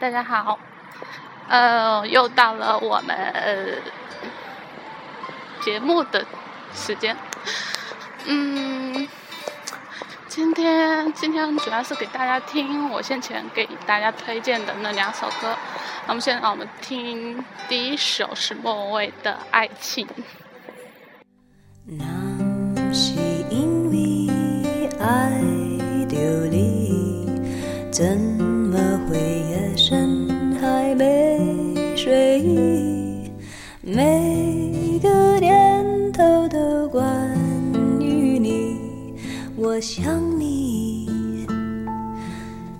大家好，呃，又到了我们节目的时间。嗯，今天今天主要是给大家听我先前给大家推荐的那两首歌。那么现在我们听第一首是莫文蔚的《爱情》。那是因为爱着你，怎睡意？每个念头都关于你，我想你，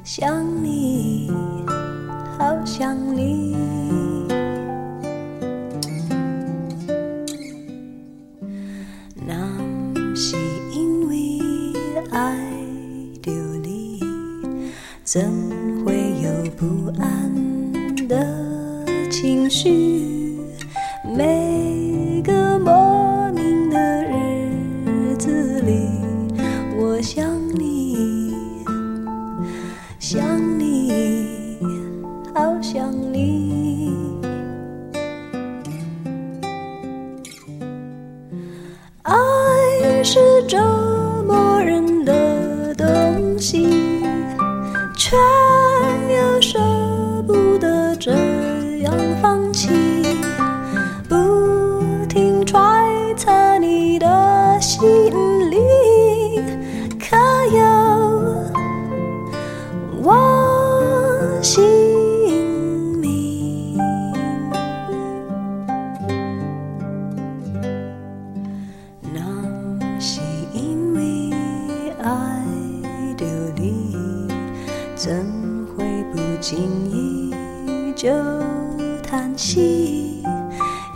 想你，好想你。那是因为爱着你，怎会有不安的情绪？没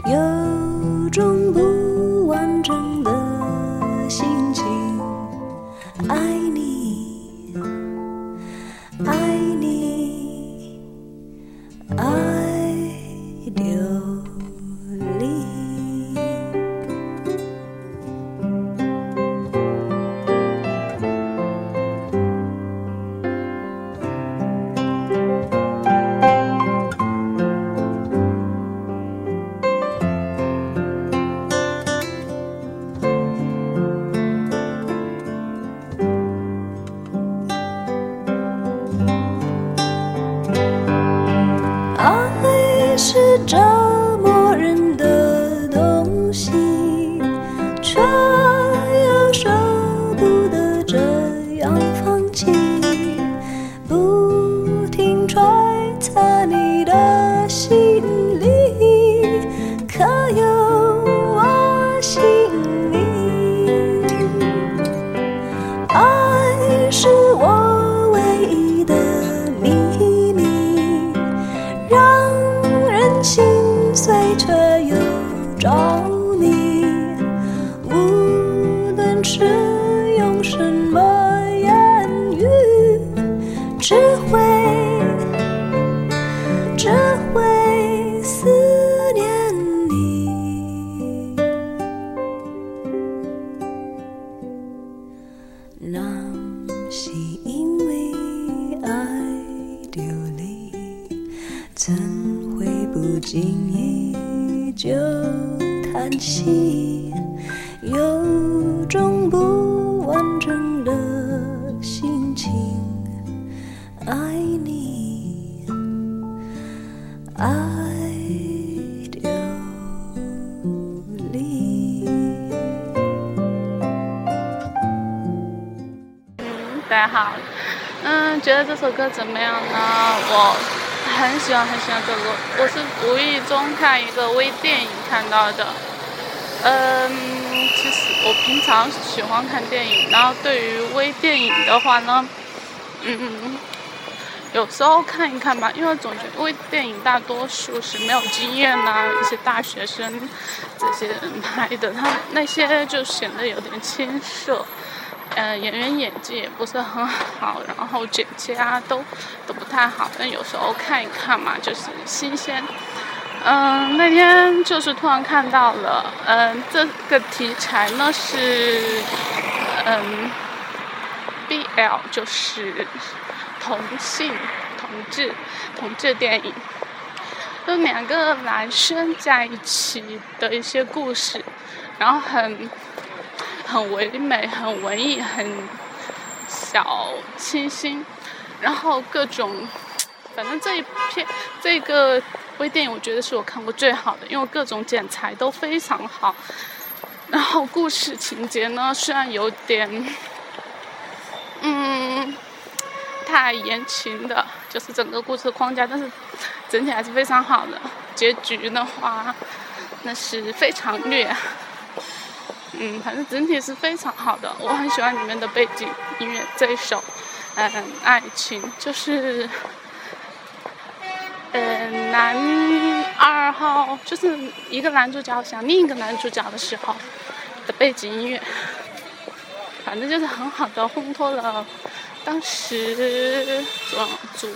有种不爱你，爱着你。嗯，大家好，嗯，觉得这首歌怎么样呢？我很喜欢很喜欢这首歌，我是无意中看一个微电影看到的。嗯，其实我平常喜欢看电影，然后对于微电影的话呢，嗯，有时候看一看吧，因为总觉得微电影大多数是没有经验呐、一些大学生这些人拍的，他那些就显得有点青涩。呃，演员演技也不是很好，然后剪辑啊都都不太好，但有时候看一看嘛，就是新鲜。嗯，那天就是突然看到了，嗯，这个题材呢是，嗯，BL 就是同性同志同志电影，就两个男生在一起的一些故事，然后很很唯美、很文艺、很小清新，然后各种，反正这一片这个微电影，我觉得是我看过最好的，因为各种剪裁都非常好。然后故事情节呢，虽然有点，嗯，太言情的，就是整个故事框架，但是整体还是非常好的。结局的话，那是非常虐，嗯，反正整体是非常好的。我很喜欢里面的背景音乐这一首，嗯，爱情就是。呃，男二号就是一个男主角想另一个男主角的时候的背景音乐，反正就是很好的烘托了当时主主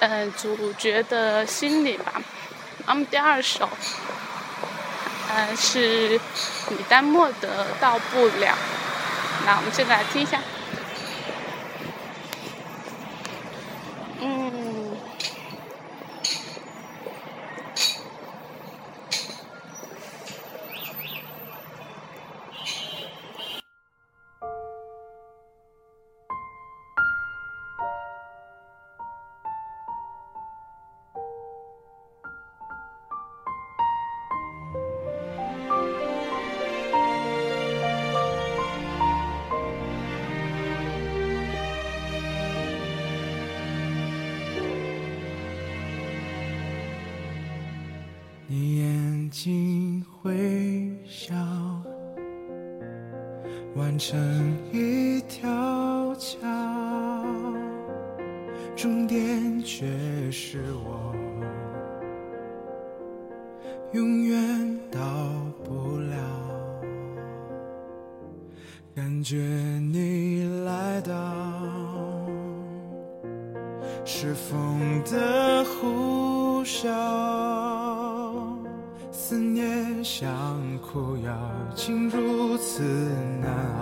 嗯主角的心理吧。那么第二首，嗯是李丹莫的《到不了》，那我们现在来听一下。完成一条桥，终点却是我永远到不了。感觉你来到，是风的呼啸。思念像苦药，竟如此难熬，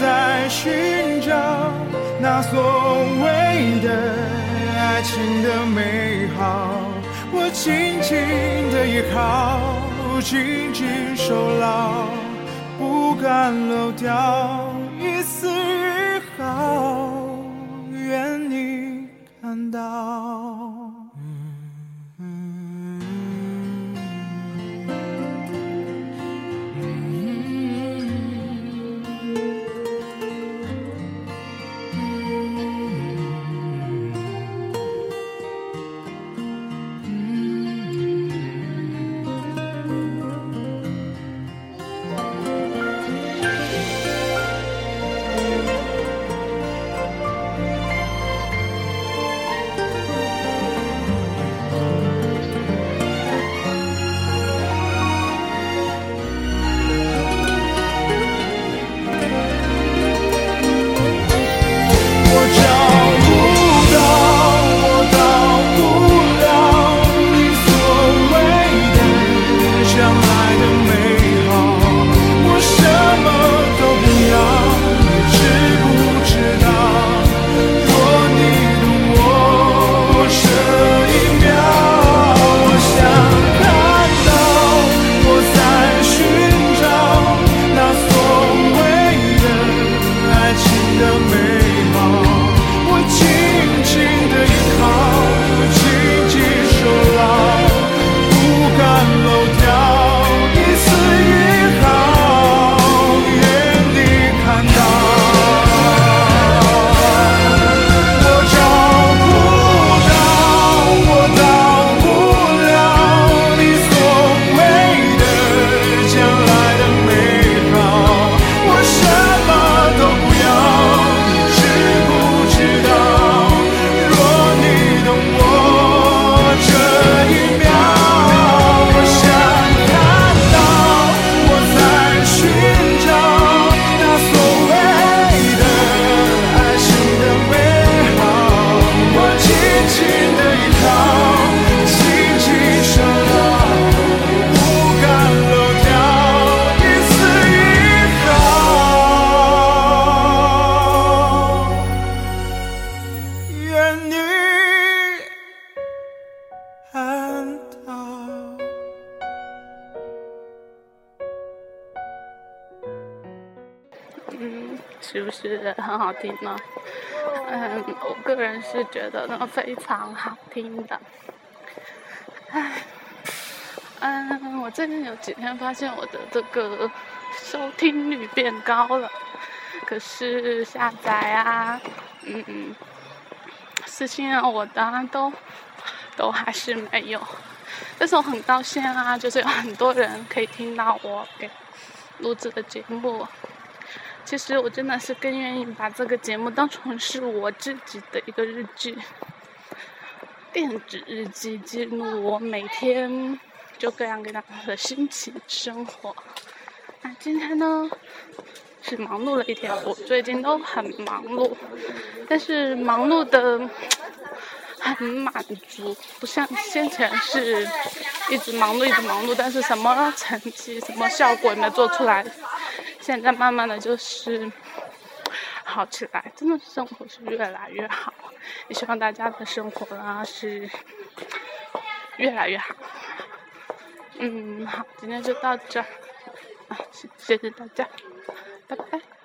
在寻找那所谓的爱情的美好，我紧紧的依靠，紧紧守牢，不敢漏掉。是不是很好听呢？嗯，我个人是觉得呢非常好听的。唉，嗯，我最近有几天发现我的这个收听率变高了，可是下载啊，嗯，私信啊我的都都还是没有。但是我很高兴啊，就是有很多人可以听到我给录制的节目。其实我真的是更愿意把这个节目当成是我自己的一个日记，电子日记，记录我每天就各样各样的心情生活。那今天呢，是忙碌了一天，我最近都很忙碌，但是忙碌的很满足，不像先前是一直忙碌一直忙碌，但是什么成绩、什么效果也没做出来。现在慢慢的就是好起来，真的生活是越来越好。也希望大家的生活呢是越来越好。嗯，好，今天就到这，啊，谢谢大家，拜拜。